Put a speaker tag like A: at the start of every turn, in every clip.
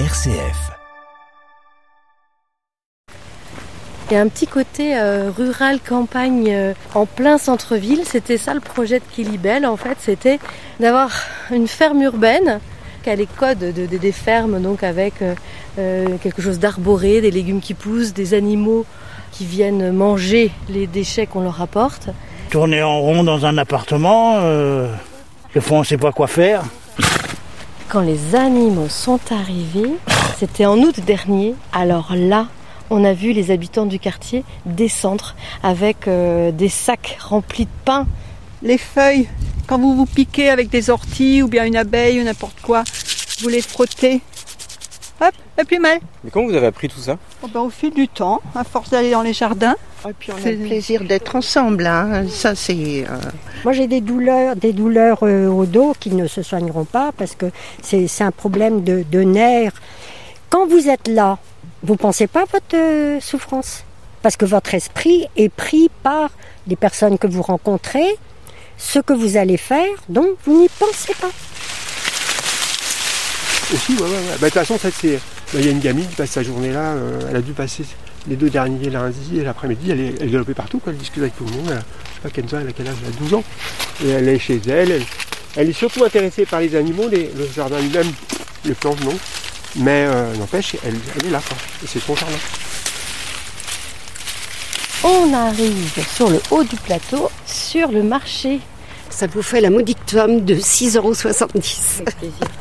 A: RCF.
B: Il y a un petit côté euh, rural campagne euh, en plein centre-ville. C'était ça le projet de Kilibel en fait, c'était d'avoir une ferme urbaine qui a les codes de- de- des fermes, donc avec euh, quelque chose d'arboré, des légumes qui poussent, des animaux qui viennent manger les déchets qu'on leur apporte.
C: tourner en rond dans un appartement. Euh, des fois, on ne sait pas quoi faire.
B: Quand les animaux sont arrivés, c'était en août dernier, alors là, on a vu les habitants du quartier descendre avec euh, des sacs remplis de pain.
D: Les feuilles, quand vous vous piquez avec des orties ou bien une abeille ou n'importe quoi, vous les frottez. Hop, et plus mal.
E: Mais comment vous avez appris tout ça?
D: Oh ben, au fil du temps, à force d'aller dans les jardins.
F: Et puis on a
D: C'est-
F: le plaisir d'être ensemble. Hein. Ça, c'est. euh,
G: Moi, j'ai des douleurs, des douleurs euh, au dos qui ne se soigneront pas parce que c'est c'est un problème de, de nerfs. Quand vous êtes là, vous pensez pas à votre euh, souffrance? Parce que votre esprit est pris par les personnes que vous rencontrez, ce que vous allez faire, donc vous n'y pensez pas.
H: Bah, de toute façon, c'est. bah, Il y a une gamine qui passe sa journée là, euh, elle a dû passer les deux derniers lundis et l'après-midi, elle est, elle est galopée partout, quoi. elle discute avec tout le monde. Elle, je sais pas, Kenza, elle a quel âge Elle a 12 ans. Et elle est chez elle. Elle, est surtout intéressée par les animaux, les- le jardin lui-même, les plantes, non. Mais euh, n'empêche, elle, elle est là, quoi. C'est son jardin.
B: On arrive sur le haut du plateau, sur le marché.
I: Ça vous fait la modique somme de 6,70 euros.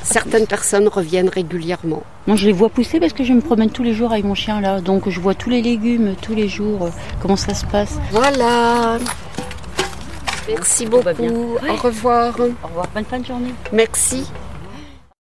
I: Certaines personnes reviennent régulièrement.
J: Moi, je les vois pousser parce que je me promène tous les jours avec mon chien là. Donc, je vois tous les légumes tous les jours. euh, Comment ça se passe
I: Voilà. Merci beaucoup. Au revoir.
J: Au revoir, bonne fin de journée.
I: Merci.